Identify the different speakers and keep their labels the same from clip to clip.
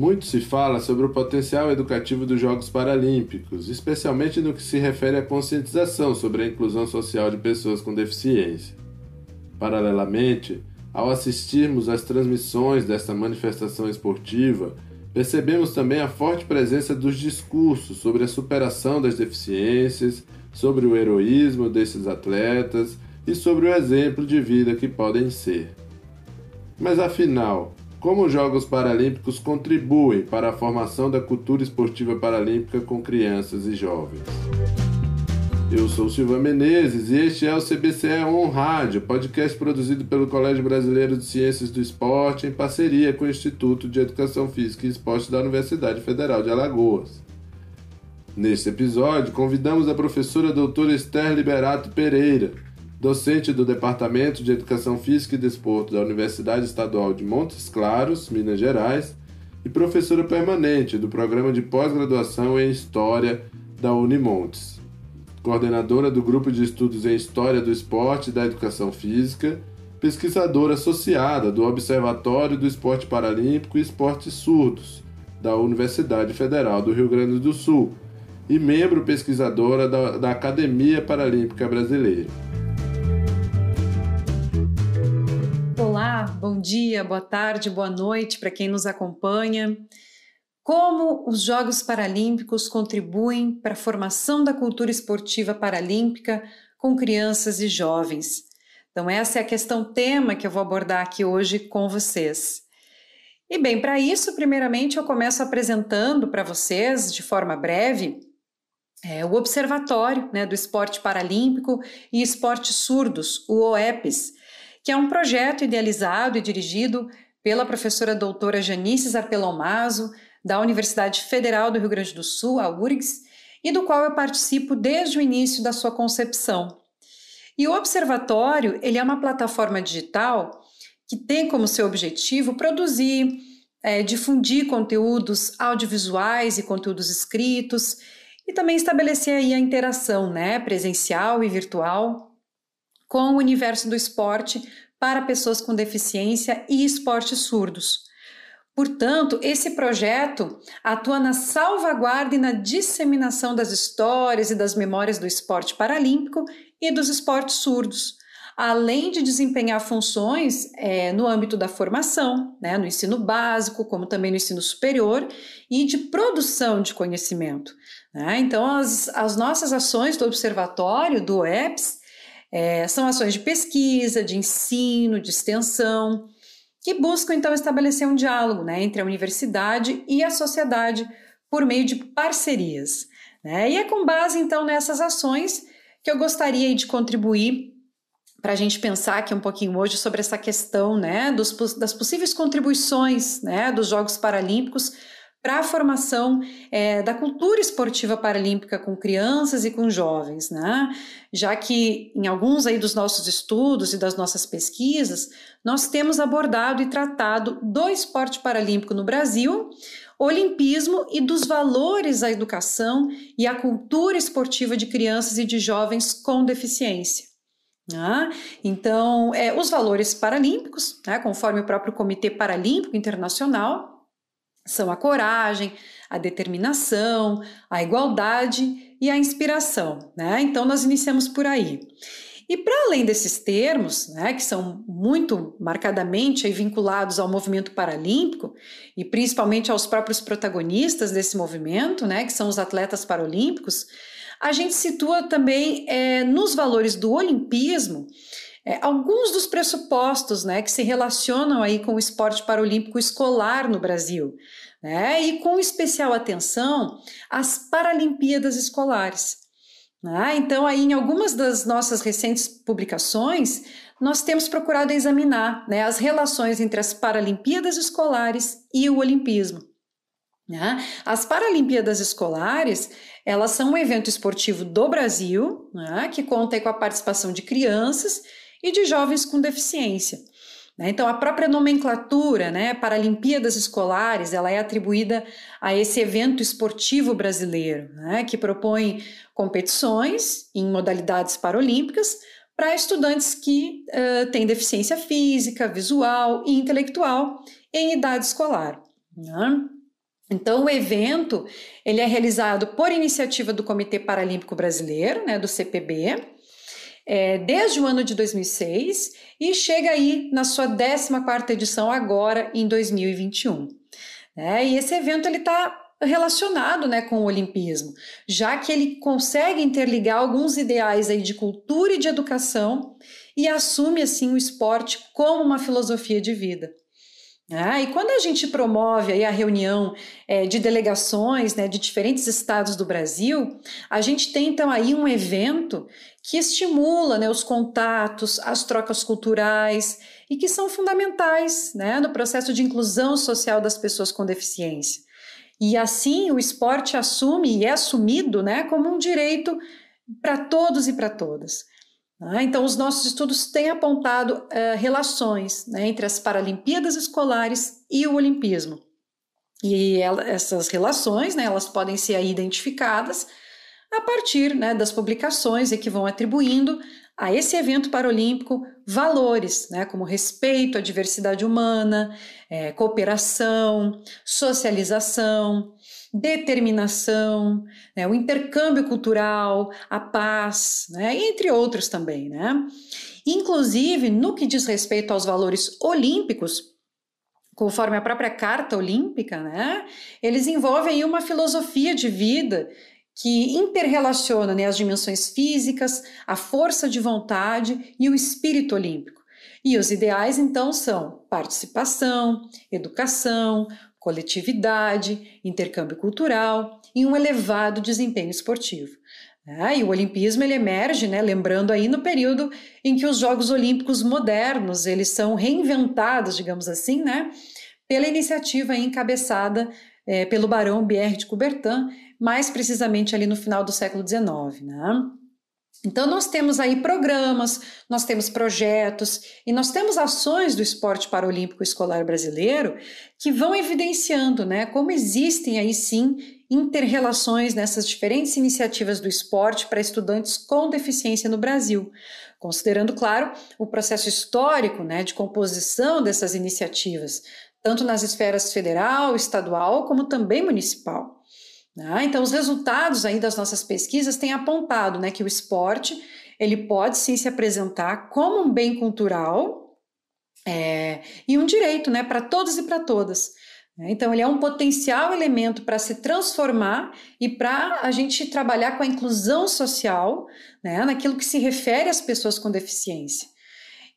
Speaker 1: Muito se fala sobre o potencial educativo dos Jogos Paralímpicos, especialmente no que se refere à conscientização sobre a inclusão social de pessoas com deficiência. Paralelamente, ao assistirmos às transmissões desta manifestação esportiva, percebemos também a forte presença dos discursos sobre a superação das deficiências, sobre o heroísmo desses atletas e sobre o exemplo de vida que podem ser. Mas afinal, como os Jogos Paralímpicos contribuem para a formação da cultura esportiva paralímpica com crianças e jovens? Eu sou Silva Menezes e este é o CBCE On Rádio, podcast produzido pelo Colégio Brasileiro de Ciências do Esporte em parceria com o Instituto de Educação Física e Esporte da Universidade Federal de Alagoas. Neste episódio, convidamos a professora doutora Esther Liberato Pereira, docente do Departamento de Educação Física e Desporto da Universidade Estadual de Montes Claros, Minas Gerais, e professora permanente do Programa de Pós-Graduação em História da Unimontes coordenadora do Grupo de Estudos em História do Esporte e da Educação Física, pesquisadora associada do Observatório do Esporte Paralímpico e Esportes Surdos, da Universidade Federal do Rio Grande do Sul, e membro pesquisadora da, da Academia Paralímpica Brasileira.
Speaker 2: Bom dia, boa tarde, boa noite para quem nos acompanha. Como os Jogos Paralímpicos contribuem para a formação da cultura esportiva paralímpica com crianças e jovens? Então, essa é a questão tema que eu vou abordar aqui hoje com vocês. E bem, para isso, primeiramente, eu começo apresentando para vocês, de forma breve, é, o Observatório né, do Esporte Paralímpico e Esportes Surdos, o OEPS, que é um projeto idealizado e dirigido pela professora doutora Janice Zarpelomaso, da Universidade Federal do Rio Grande do Sul, a URGS, e do qual eu participo desde o início da sua concepção. E o Observatório ele é uma plataforma digital que tem como seu objetivo produzir, é, difundir conteúdos audiovisuais e conteúdos escritos e também estabelecer aí a interação né, presencial e virtual com o universo do esporte para pessoas com deficiência e esportes surdos. Portanto, esse projeto atua na salvaguarda e na disseminação das histórias e das memórias do esporte paralímpico e dos esportes surdos, além de desempenhar funções é, no âmbito da formação, né, no ensino básico, como também no ensino superior, e de produção de conhecimento. Né? Então, as, as nossas ações do observatório, do EPS, é, são ações de pesquisa, de ensino, de extensão, que buscam então estabelecer um diálogo né, entre a universidade e a sociedade por meio de parcerias. Né? E é com base então nessas ações que eu gostaria de contribuir para a gente pensar aqui um pouquinho hoje sobre essa questão né, dos, das possíveis contribuições né, dos Jogos Paralímpicos para a formação é, da cultura esportiva paralímpica com crianças e com jovens, né? Já que em alguns aí dos nossos estudos e das nossas pesquisas, nós temos abordado e tratado do esporte paralímpico no Brasil, olimpismo e dos valores à educação e à cultura esportiva de crianças e de jovens com deficiência. Né? Então, é, os valores paralímpicos, né, conforme o próprio Comitê Paralímpico Internacional, são a coragem, a determinação, a igualdade e a inspiração. Né? Então, nós iniciamos por aí. E para além desses termos, né, que são muito marcadamente vinculados ao movimento paralímpico e principalmente aos próprios protagonistas desse movimento, né, que são os atletas paralímpicos, a gente situa também é, nos valores do olimpismo é, alguns dos pressupostos né, que se relacionam aí com o esporte paralímpico escolar no Brasil, né, e com especial atenção às Paralimpíadas Escolares. Né? Então, aí, em algumas das nossas recentes publicações, nós temos procurado examinar né, as relações entre as Paralimpíadas Escolares e o Olimpismo. Né? As Paralimpíadas Escolares, elas são um evento esportivo do Brasil, né, que conta com a participação de crianças e de jovens com deficiência. Né? Então, a própria nomenclatura, né, Paralimpíadas Escolares, ela é atribuída a esse evento esportivo brasileiro, né, que propõe competições em modalidades paralímpicas para estudantes que uh, têm deficiência física, visual e intelectual em idade escolar. Né? Então, o evento ele é realizado por iniciativa do Comitê Paralímpico Brasileiro, né, do CPB, é, desde o ano de 2006 e chega aí na sua 14ª edição agora em 2021. É, e esse evento ele está relacionado né, com o olimpismo, já que ele consegue interligar alguns ideais aí de cultura e de educação e assume assim o esporte como uma filosofia de vida. Ah, e quando a gente promove a reunião é, de delegações né, de diferentes estados do Brasil, a gente tem então aí um evento que estimula né, os contatos, as trocas culturais e que são fundamentais né, no processo de inclusão social das pessoas com deficiência. E assim o esporte assume e é assumido né, como um direito para todos e para todas. Né? Então, os nossos estudos têm apontado uh, relações né, entre as Paralimpíadas escolares e o Olimpismo. E ela, essas relações, né, elas podem ser identificadas a partir né, das publicações que vão atribuindo a esse evento paralímpico valores, né, como respeito à diversidade humana, é, cooperação, socialização, determinação, né, o intercâmbio cultural, a paz, né, entre outros também. Né? Inclusive, no que diz respeito aos valores olímpicos, conforme a própria Carta Olímpica, né, eles envolvem uma filosofia de vida que interrelaciona né, as dimensões físicas, a força de vontade e o espírito olímpico. E os ideais, então, são participação, educação, coletividade, intercâmbio cultural e um elevado desempenho esportivo. É, e o olimpismo ele emerge, né, lembrando aí no período em que os Jogos Olímpicos modernos eles são reinventados, digamos assim, né, pela iniciativa encabeçada é, pelo Barão Pierre de Coubertin, mais precisamente ali no final do século XIX. Né? Então, nós temos aí programas, nós temos projetos e nós temos ações do esporte paralímpico escolar brasileiro que vão evidenciando né, como existem aí sim interrelações nessas diferentes iniciativas do esporte para estudantes com deficiência no Brasil, considerando, claro, o processo histórico né, de composição dessas iniciativas, tanto nas esferas federal, estadual, como também municipal. Né? Então, os resultados aí das nossas pesquisas têm apontado né, que o esporte ele pode sim se apresentar como um bem cultural é, e um direito né, para todos e para todas. Né? Então, ele é um potencial elemento para se transformar e para a gente trabalhar com a inclusão social né, naquilo que se refere às pessoas com deficiência.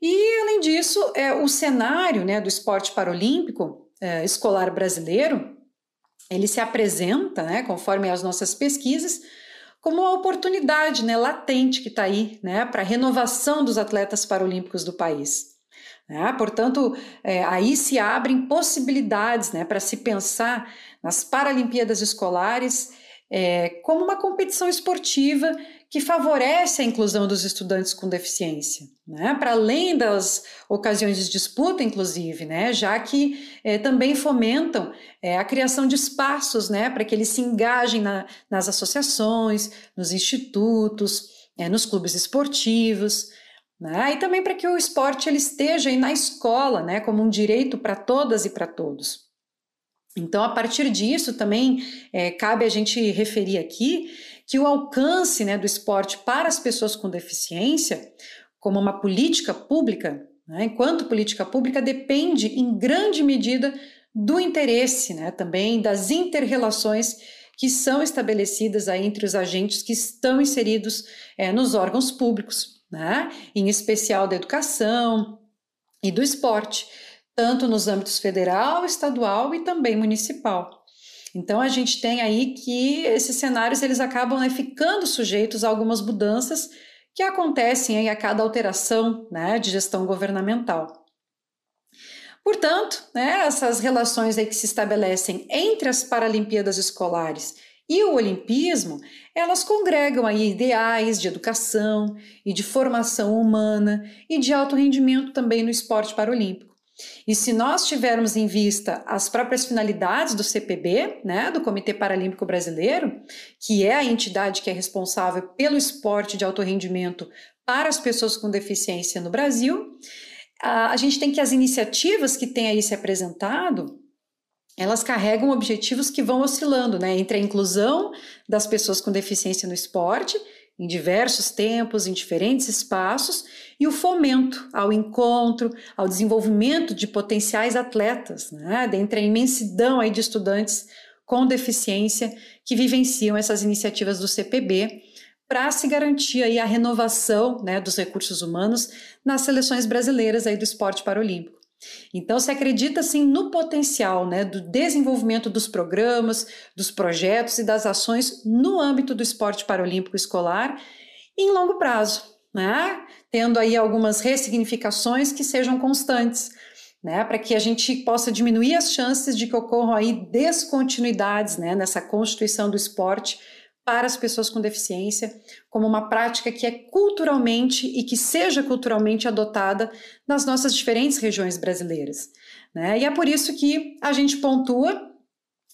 Speaker 2: E, além disso, é, o cenário né, do esporte paralímpico é, escolar brasileiro ele se apresenta, né, conforme as nossas pesquisas, como uma oportunidade né, latente que está aí né, para a renovação dos atletas paralímpicos do país. Né? Portanto, é, aí se abrem possibilidades né, para se pensar nas Paralimpíadas Escolares é, como uma competição esportiva que favorece a inclusão dos estudantes com deficiência, né? para além das ocasiões de disputa, inclusive, né? já que é, também fomentam é, a criação de espaços né? para que eles se engajem na, nas associações, nos institutos, é, nos clubes esportivos, né? e também para que o esporte ele esteja na escola né? como um direito para todas e para todos. Então, a partir disso, também é, cabe a gente referir aqui que o alcance né, do esporte para as pessoas com deficiência, como uma política pública, né, enquanto política pública, depende em grande medida do interesse, né, também das interrelações que são estabelecidas aí entre os agentes que estão inseridos é, nos órgãos públicos, né, em especial da educação e do esporte, tanto nos âmbitos federal, estadual e também municipal. Então a gente tem aí que esses cenários eles acabam né, ficando sujeitos a algumas mudanças que acontecem aí a cada alteração né, de gestão governamental. Portanto, né, essas relações aí que se estabelecem entre as Paralimpíadas escolares e o Olimpismo, elas congregam aí ideais de educação e de formação humana e de alto rendimento também no esporte paralímpico. E se nós tivermos em vista as próprias finalidades do CPB, né, do Comitê Paralímpico Brasileiro, que é a entidade que é responsável pelo esporte de alto rendimento para as pessoas com deficiência no Brasil, a, gente tem que as iniciativas que têm aí se apresentado, elas carregam objetivos que vão oscilando né, entre a inclusão das pessoas com deficiência no esporte, em diversos tempos, em diferentes espaços, e o fomento ao encontro, ao desenvolvimento de potenciais atletas, né, dentre a imensidão aí de estudantes com deficiência que vivenciam essas iniciativas do CPB, para se garantir aí a renovação né, dos recursos humanos nas seleções brasileiras aí do esporte paralímpico. Então, se acredita assim no potencial né, do desenvolvimento dos programas, dos projetos e das ações no âmbito do esporte paralímpico escolar em longo prazo, né? tendo aí algumas ressignificações que sejam constantes. Né, para que a gente possa diminuir as chances de que ocorram aí descontinuidades né, nessa constituição do esporte para as pessoas com deficiência, como uma prática que é culturalmente e que seja culturalmente adotada nas nossas diferentes regiões brasileiras. Né? E é por isso que a gente pontua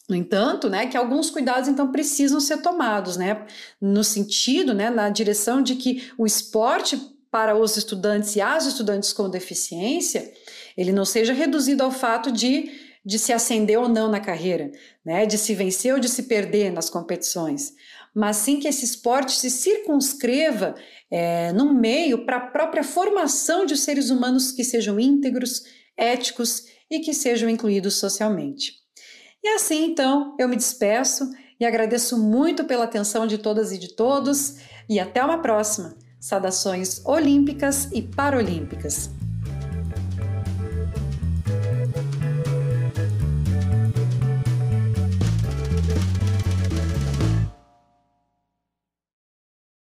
Speaker 2: no entanto, né, que alguns cuidados então precisam ser tomados, né, no sentido, né, na direção de que o esporte para os estudantes e as estudantes com deficiência, ele não seja reduzido ao fato de, de se ascender ou não na carreira, né, de se vencer ou de se perder nas competições, mas sim que esse esporte se circunscreva é, no meio para a própria formação de seres humanos que sejam íntegros, éticos e que sejam incluídos socialmente. E assim, então, eu me despeço e agradeço muito pela atenção de todas e de todos e até uma próxima. Saudações olímpicas e paralímpicas.